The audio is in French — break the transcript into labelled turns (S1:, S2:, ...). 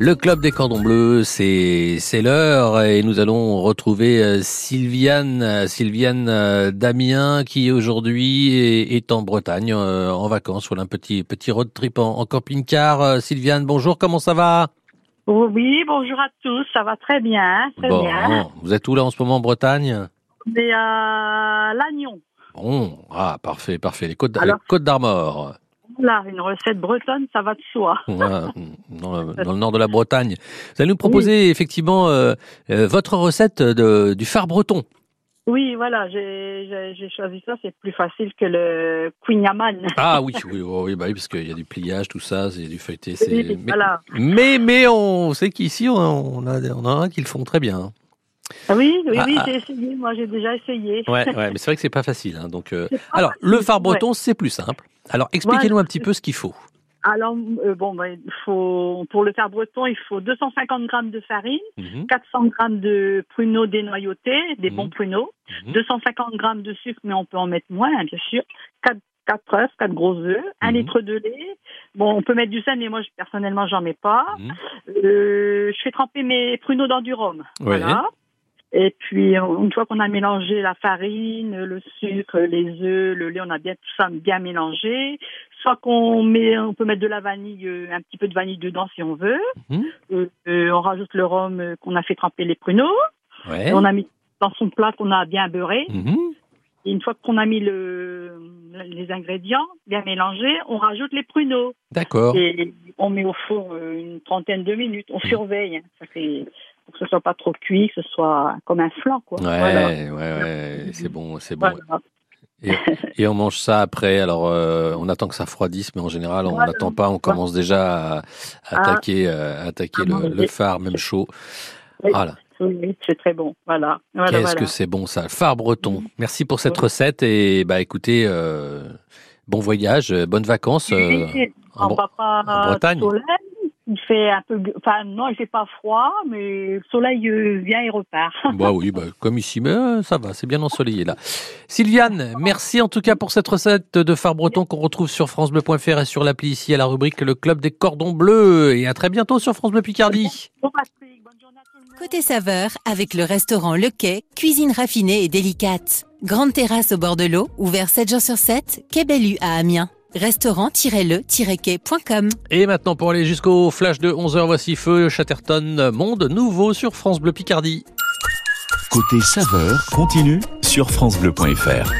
S1: Le club des cordons bleus, c'est c'est l'heure et nous allons retrouver euh, Sylviane euh, Sylviane euh, Damien qui aujourd'hui est, est en Bretagne en vacances voilà un petit petit road trip en, en camping-car. Sylviane, bonjour, comment ça va?
S2: Oui, bonjour à tous, ça va très bien, très
S1: Bon,
S2: bien.
S1: vous êtes où là en ce moment en Bretagne?
S2: On est à Lannion.
S1: Bon, ah parfait, parfait. Les côtes
S2: Alors-
S1: les côtes d'Armor.
S2: Là, une recette bretonne, ça va de soi.
S1: Voilà, dans, le, dans le nord de la Bretagne. Vous allez nous proposer effectivement euh, euh, votre recette de, du phare breton.
S2: Oui, voilà, j'ai choisi ça, c'est plus facile que le Queen Yaman.
S1: Ah oui, oui, bah oui, parce qu'il y a du pliage, tout ça, c'est du feuilleté. c'est-
S2: Oui,
S1: Mais,
S2: voilà.
S1: mais, mais on sait qu'ici, on, on, a, on en a qui le font très bien.
S2: Ah Oui, oui, oui,
S1: Ah,
S2: j'ai essayé, moi j'ai déjà essayé.
S1: Ouais, ouais, mais c'est vrai que c'est pas facile. hein, donc, euh, alors,
S2: facile,
S1: le phare
S2: ouais.
S1: breton, c'est plus simple. Alors, expliquez-nous un petit peu ce qu'il faut.
S2: Alors, euh, bon, ben, il faut, pour le faire breton, il faut 250 grammes de farine,
S1: Mhm,
S2: 400 grammes de pruneaux dénoyautés, des
S1: Mhm.
S2: bons pruneaux,
S1: mhm.
S2: 250 grammes de sucre, mais on peut en mettre moins, hein, bien sûr. 4, 4 œufs, 4 gros œufs, 1
S1: Mhm.
S2: litre de lait. Bon, on peut mettre du sel, mais moi, je- personnellement, j'en mets pas.
S1: Mhm.
S2: Euh, je fais tremper mes pruneaux dans du rhum.
S1: Ouais.
S2: Voilà. Et puis, une fois qu'on a mélangé la farine, le sucre, les œufs, le lait, on a bien tout ça bien mélangé. Soit qu'on met, on peut mettre de la vanille, euh, un petit peu de vanille dedans si on veut.
S1: Mhm.
S2: Euh, euh, on rajoute le rhum qu'on a fait tremper les pruneaux.
S1: Ouais.
S2: On a mis dans son plat qu'on a bien beurré.
S1: Mhm.
S2: Et une fois qu'on a mis le, les ingrédients bien mélangés, on rajoute les pruneaux.
S1: D'accord.
S2: Et on met au four une trentaine de minutes. On surveille. hein. Ça fait pour que ce soit pas trop cuit, que ce soit comme un flan, quoi.
S1: Ouais,
S2: Voilà.
S1: ouais, ouais, c'est bon, c'est bon.
S2: Voilà.
S1: Et on mange ça après. Alors, euh, on attend que ça refroidisse, mais en général, on
S2: Voilà.
S1: n'attend pas. On commence déjà à, à
S2: Ah.
S1: attaquer, euh, attaquer le, phare, même chaud.
S2: Oui.
S1: Voilà.
S2: Oui, c'est très bon. Voilà. voilà
S1: Qu'est-ce
S2: voilà.
S1: que c'est bon ça, phare breton. Merci pour cette recette et bah écoutez, euh, bon voyage, bonnes vacances. euh, en en Bretagne.
S2: soleil. Il fait un peu, enfin non, il fait pas froid, mais le soleil euh, vient et repart.
S1: bah oui, bah, comme ici, mais euh, ça va, c'est bien ensoleillé là. Sylviane, merci en tout cas pour cette recette de phare breton qu'on retrouve sur francebleu.fr et sur l'appli ici à la rubrique Le Club des Cordons Bleus. Et à très bientôt sur France Bleu Picardie.
S3: Côté saveur, avec le restaurant Le Quai, cuisine raffinée et délicate. Grande terrasse au bord de l'eau, ouvert 7 jours sur 7, Quai Bellu à Amiens. Restaurant-le-quai.com
S1: Et maintenant pour aller jusqu'au flash de 11h, voici Feu Chatterton, monde nouveau sur France Bleu Picardie.
S4: Côté saveur continue sur francebleu.fr.